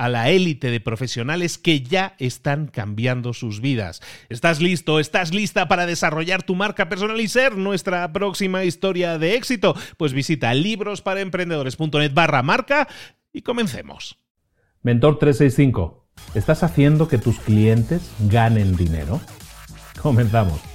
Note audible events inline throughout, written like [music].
a la élite de profesionales que ya están cambiando sus vidas. ¿Estás listo? ¿Estás lista para desarrollar tu marca personal y ser nuestra próxima historia de éxito? Pues visita librosparaemprendedores.net barra marca y comencemos. Mentor 365, ¿estás haciendo que tus clientes ganen dinero? Comenzamos.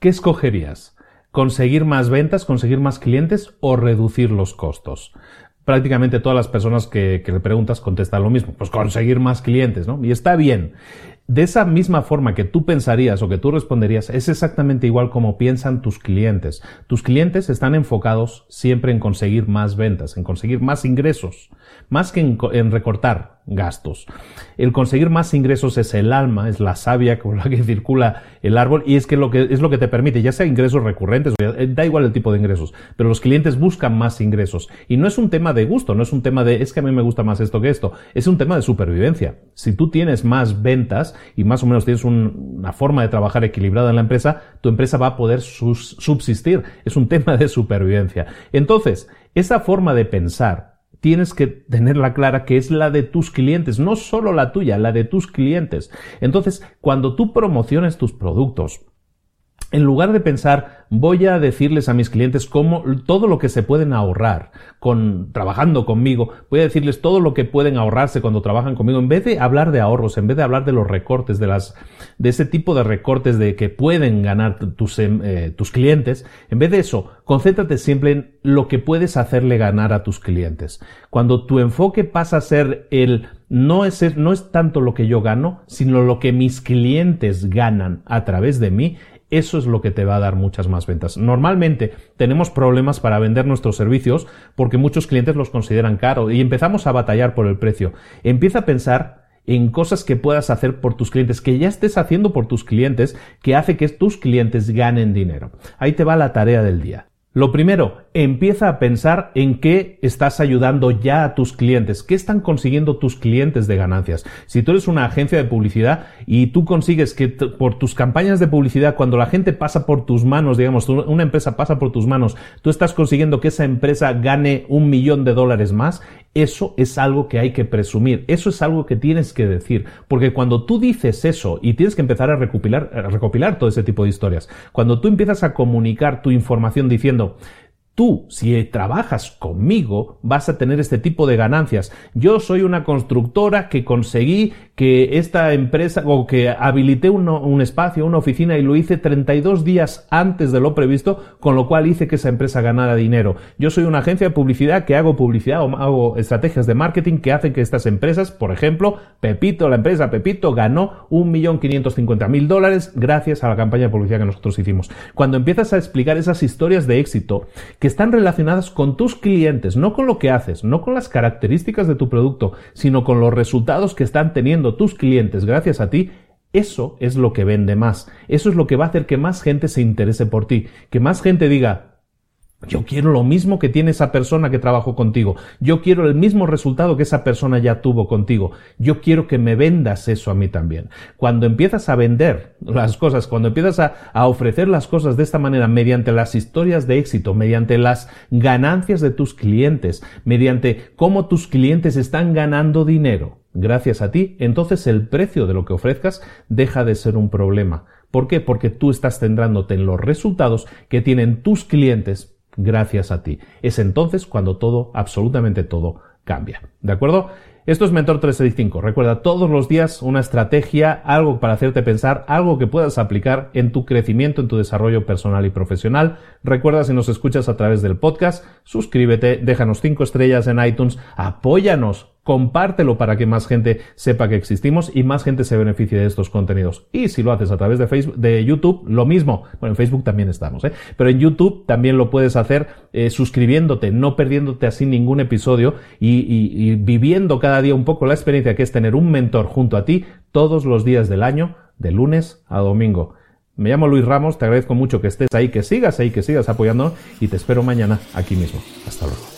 ¿Qué escogerías? ¿Conseguir más ventas, conseguir más clientes o reducir los costos? Prácticamente todas las personas que, le preguntas contestan lo mismo, pues conseguir más clientes, ¿no? Y está bien. De esa misma forma que tú pensarías o que tú responderías, es exactamente igual como piensan tus clientes. Tus clientes están enfocados siempre en conseguir más ventas, en conseguir más ingresos, más que en, recortar gastos. El conseguir más ingresos es el alma, es la savia con la que [laughs] circula el árbol y es que, lo que es lo que te permite, ya sea ingresos recurrentes, da igual el tipo de ingresos, pero los clientes buscan más ingresos. Y no es un tema de gusto, no es un tema de es que a mí me gusta más esto que esto, es un tema de supervivencia. Si tú tienes más ventas, y más o menos tienes una forma de trabajar equilibrada en la empresa, tu empresa va a poder subsistir. Es un [laughs] tema de supervivencia. Entonces, esa forma de pensar tienes que tenerla clara que es la de tus clientes, no solo la tuya, la de tus clientes. Entonces, cuando tú promociones tus productos, en lugar de pensar, voy a decirles a mis clientes cómo todo lo que se pueden ahorrar con trabajando conmigo, voy a decirles todo lo que pueden ahorrarse cuando trabajan conmigo, en vez de hablar de ahorros, en vez de hablar de los recortes, de las, de ese tipo de recortes de que pueden ganar tus, em, eh, tus clientes, en vez de eso, concéntrate siempre en lo que puedes hacerle ganar a tus clientes. Cuando tu enfoque pasa a ser el no es, no es tanto lo que yo gano, sino lo que mis clientes ganan a través de mí, eso es lo que te va a dar muchas más ventas. Normalmente tenemos problemas para vender nuestros servicios porque muchos clientes los consideran caros y empezamos a batallar por el precio. Empieza a pensar en cosas que puedas hacer por tus clientes, que ya estés haciendo por tus clientes, que hace que tus clientes ganen dinero. Ahí te va la tarea del día. Lo primero, empieza a pensar en qué estás ayudando ya a tus clientes, qué están consiguiendo tus clientes de ganancias. Si tú eres una agencia de publicidad y tú consigues que por tus campañas de publicidad, cuando la gente pasa por tus manos, digamos, una empresa pasa por tus manos, tú estás consiguiendo que esa empresa gane un millón de dólares más, eso es algo que hay que presumir, eso es algo que tienes que decir, porque cuando tú dices eso y tienes que empezar a recopilar, recopilar todo ese tipo de historias, cuando tú empiezas a comunicar tu información diciendo, Tú, si trabajas conmigo, vas a tener este tipo de ganancias. Yo soy una constructora que conseguí que esta empresa o que habilité un, espacio, una oficina y lo hice 32 días antes de lo previsto, con lo cual hice que esa empresa ganara dinero. Yo soy una agencia de publicidad que hago publicidad o hago estrategias de marketing que hacen que estas empresas, por ejemplo, Pepito, la empresa Pepito ganó 1.550.000 dólares gracias a la campaña de publicidad que nosotros hicimos. Cuando empiezas a explicar esas historias de éxito, que están relacionadas con tus clientes, no con lo que haces, no con las características de tu producto, sino con los resultados que están teniendo tus clientes gracias a ti, eso es lo que vende más. Eso es lo que va a hacer que más gente se interese por ti, que más gente diga, yo quiero lo mismo que tiene esa persona que trabajó contigo. Yo quiero el mismo resultado que esa persona ya tuvo contigo. Yo quiero que me vendas eso a mí también. Cuando empiezas a vender las cosas, cuando empiezas a, ofrecer las cosas de esta manera, mediante las historias de éxito, mediante las ganancias de tus clientes, mediante cómo tus clientes están ganando dinero gracias a ti, entonces el precio de lo que ofrezcas deja de ser un problema. ¿Por qué? Porque tú estás centrándote en los resultados que tienen tus clientes gracias a ti. Es entonces cuando todo, absolutamente todo, cambia. ¿De acuerdo? Esto es Mentor 365. Recuerda todos los días una estrategia, algo para hacerte pensar, algo que puedas aplicar en tu crecimiento, en tu desarrollo personal y profesional. Recuerda si nos escuchas a través del podcast, suscríbete, déjanos cinco estrellas en iTunes, apóyanos compártelo para que más gente sepa que existimos y más gente se beneficie de estos contenidos. Y si lo haces a través de Facebook, de YouTube, lo mismo. Bueno, en Facebook también estamos, ¿eh? Pero en YouTube también lo puedes hacer eh, suscribiéndote, no perdiéndote así ningún episodio y, y viviendo cada día un poco la experiencia que es tener un mentor junto a ti todos los días del año, de lunes a domingo. Me llamo Luis Ramos, te agradezco mucho que estés ahí, que sigas ahí, que sigas apoyándonos y te espero mañana aquí mismo. Hasta luego.